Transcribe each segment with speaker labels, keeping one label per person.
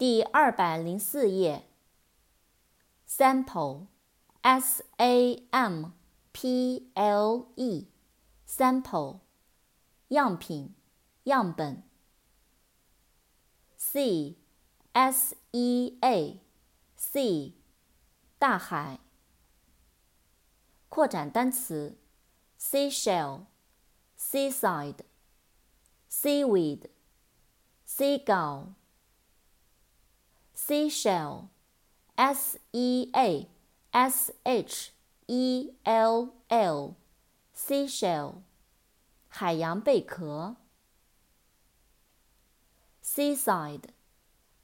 Speaker 1: 第二百零四页。sample，s a m p l e，sample，样品、样本。sea，s e a，sea，大海。扩展单词：seashell，seaside，seaweed，seagull。seashell, s e a s h e l l, seashell，海洋贝壳。seaside,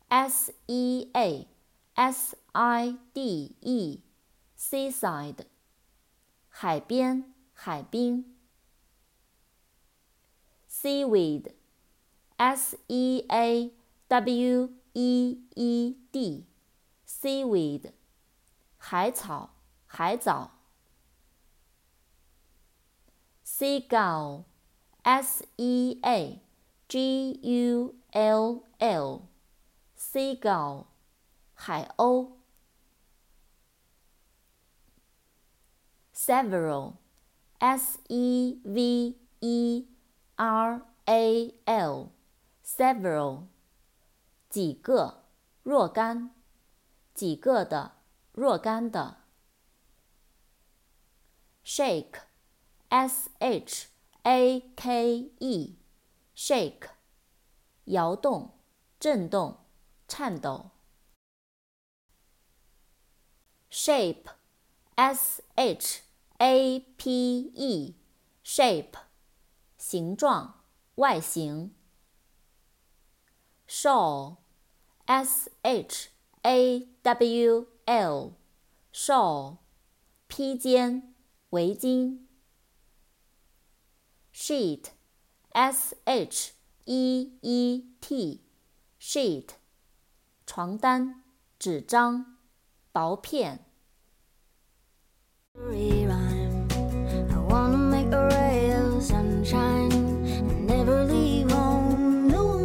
Speaker 1: s e a s i d e, seaside，海边、海滨。seaweed, s e a w e e d，seaweed，海草、海藻。seagull，s e a g u l l，seagull，海鸥。several，s e v e r a l，several。 几个，若干，几个的，若干的。shake，s h a k e，shake，摇动，震动，颤抖。shape，s h a p e，shape，形状，外形。shawl。S H A W L，shawl，披肩、围巾。sheet，S H E E T，sheet，床单、纸张、薄片。